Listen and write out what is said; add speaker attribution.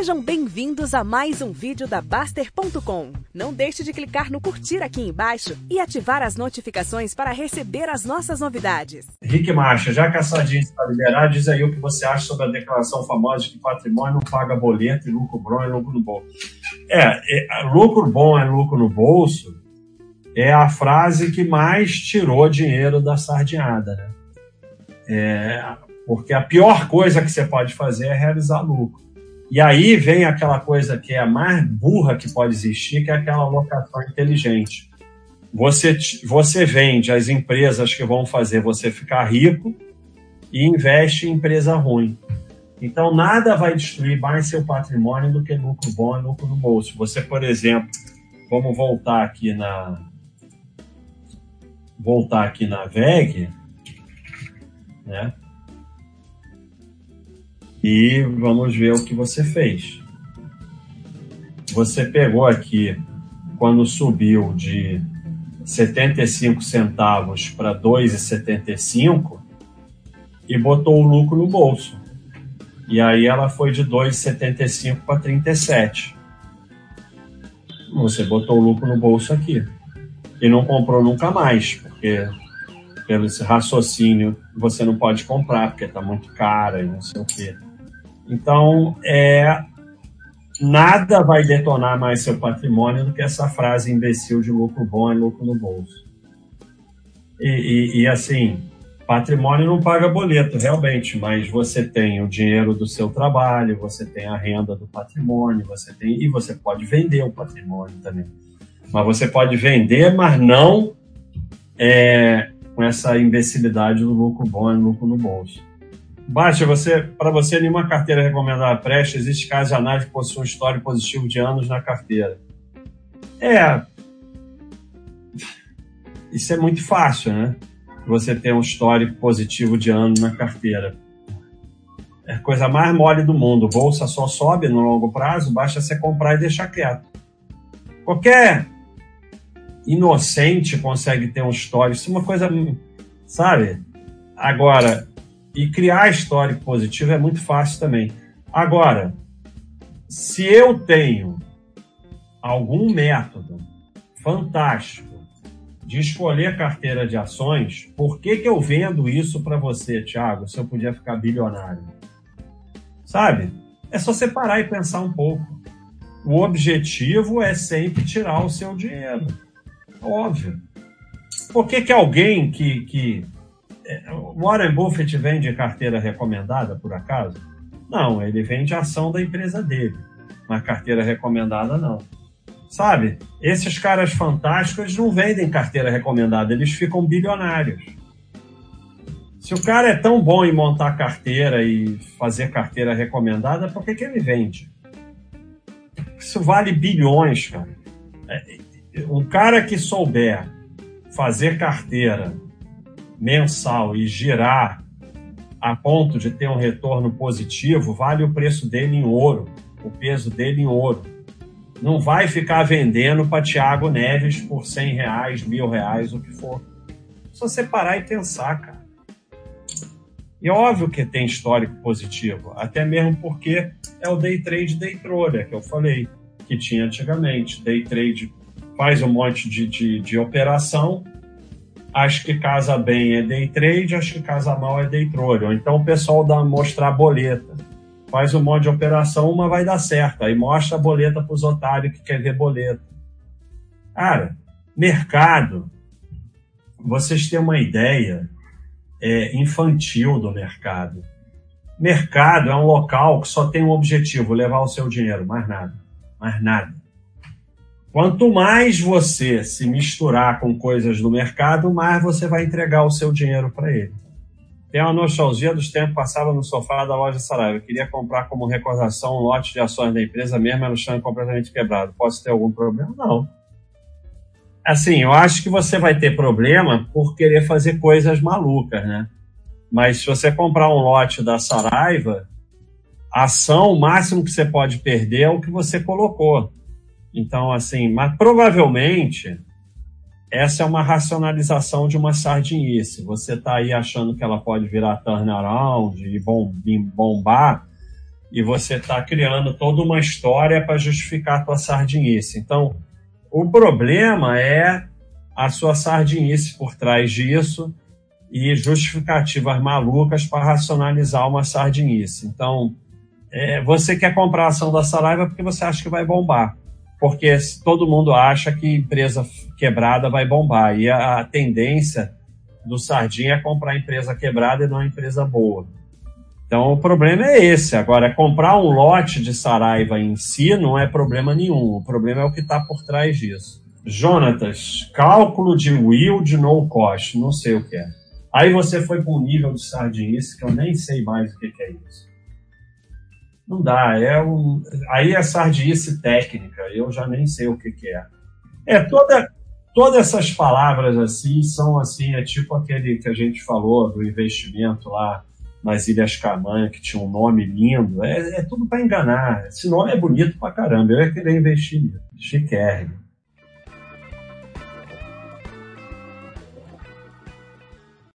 Speaker 1: Sejam bem-vindos a mais um vídeo da Baster.com. Não deixe de clicar no curtir aqui embaixo e ativar as notificações para receber as nossas novidades.
Speaker 2: Rick Marcha, já que a Sardinha está liberada, diz aí o que você acha sobre a declaração famosa de que patrimônio não paga boleto e lucro bom é lucro no bolso. É, é, lucro bom é lucro no bolso é a frase que mais tirou dinheiro da sardinhada, né? É, porque a pior coisa que você pode fazer é realizar lucro. E aí vem aquela coisa que é a mais burra que pode existir, que é aquela alocação inteligente. Você, você vende as empresas que vão fazer você ficar rico e investe em empresa ruim. Então, nada vai destruir mais seu patrimônio do que lucro bom e lucro no bolso. Você, por exemplo, vamos voltar aqui na voltar aqui na VEG, né? E vamos ver o que você fez. Você pegou aqui, quando subiu de 75 centavos para 2,75 e botou o lucro no bolso. E aí ela foi de 2,75 para 37. Você botou o lucro no bolso aqui. E não comprou nunca mais, porque pelo esse raciocínio você não pode comprar, porque está muito cara e não sei o quê. Então, é, nada vai detonar mais seu patrimônio do que essa frase imbecil de lucro bom é lucro no bolso. E, e, e, assim, patrimônio não paga boleto, realmente, mas você tem o dinheiro do seu trabalho, você tem a renda do patrimônio, você tem e você pode vender o patrimônio também. Mas você pode vender, mas não é, com essa imbecilidade do lucro bom e lucro no bolso. Baixa, você, para você, nenhuma carteira recomendada preste, existe caso análise que possui um histórico positivo de anos na carteira. É. Isso é muito fácil, né? Você ter um histórico positivo de anos na carteira. É a coisa mais mole do mundo. Bolsa só sobe no longo prazo, basta você comprar e deixar quieto. Qualquer inocente consegue ter um histórico. Isso é uma coisa, sabe? Agora, e criar histórico positivo é muito fácil também. Agora, se eu tenho algum método fantástico de escolher carteira de ações, por que, que eu vendo isso para você, Thiago, se eu podia ficar bilionário? Sabe? É só separar e pensar um pouco. O objetivo é sempre tirar o seu dinheiro. Óbvio. Por que, que alguém que, que Warren Buffett vende carteira recomendada, por acaso? Não, ele vende ação da empresa dele, mas carteira recomendada não. Sabe? Esses caras fantásticos não vendem carteira recomendada, eles ficam bilionários. Se o cara é tão bom em montar carteira e fazer carteira recomendada, por que, que ele vende? Isso vale bilhões, cara. Um cara que souber fazer carteira mensal e girar a ponto de ter um retorno positivo, vale o preço dele em ouro, o peso dele em ouro. Não vai ficar vendendo para Tiago Neves por 100 reais, mil reais, o que for. Só separar e pensar, cara. E é óbvio que tem histórico positivo, até mesmo porque é o day trade day trader que eu falei, que tinha antigamente. Day trade faz um monte de, de, de operação, acho que casa bem é day trade, acho que casa mal é day trade. Ou então o pessoal dá mostrar boleta. Faz um monte de operação, uma vai dar certo. Aí mostra a boleta para os otários que quer ver boleta. Cara, mercado, vocês têm uma ideia é, infantil do mercado. Mercado é um local que só tem um objetivo, levar o seu dinheiro, mais nada. Mais nada. Quanto mais você se misturar com coisas do mercado, mais você vai entregar o seu dinheiro para ele. Tem uma nostalgia dos tempos passava no sofá da loja Saraiva. Eu queria comprar como recordação um lote de ações da empresa, mesmo ela estando completamente quebrado. Posso ter algum problema? Não. Assim, eu acho que você vai ter problema por querer fazer coisas malucas, né? Mas se você comprar um lote da Saraiva, a ação, o máximo que você pode perder é o que você colocou. Então, assim, mas provavelmente essa é uma racionalização de uma sardinice. Você está aí achando que ela pode virar turnaround e bombar, e você está criando toda uma história para justificar a tua sardinice. Então, o problema é a sua sardinice por trás disso e justificativas malucas para racionalizar uma sardinice. Então, é, você quer comprar a ação da Saraiva porque você acha que vai bombar. Porque todo mundo acha que empresa quebrada vai bombar. E a, a tendência do Sardinha é comprar empresa quebrada e não empresa boa. Então o problema é esse. Agora, comprar um lote de Saraiva em si não é problema nenhum. O problema é o que está por trás disso. Jonatas, cálculo de yield no cost, não sei o que é. Aí você foi para um nível de sardinice que eu nem sei mais o que, que é isso. Não dá, é um. Aí é sardinice técnica, eu já nem sei o que, que é. É, toda, todas essas palavras assim são assim, é tipo aquele que a gente falou do investimento lá nas Ilhas Camanha, que tinha um nome lindo. É, é tudo para enganar. Esse nome é bonito pra caramba. Eu ia querer investir nisso. Chiquérrimo.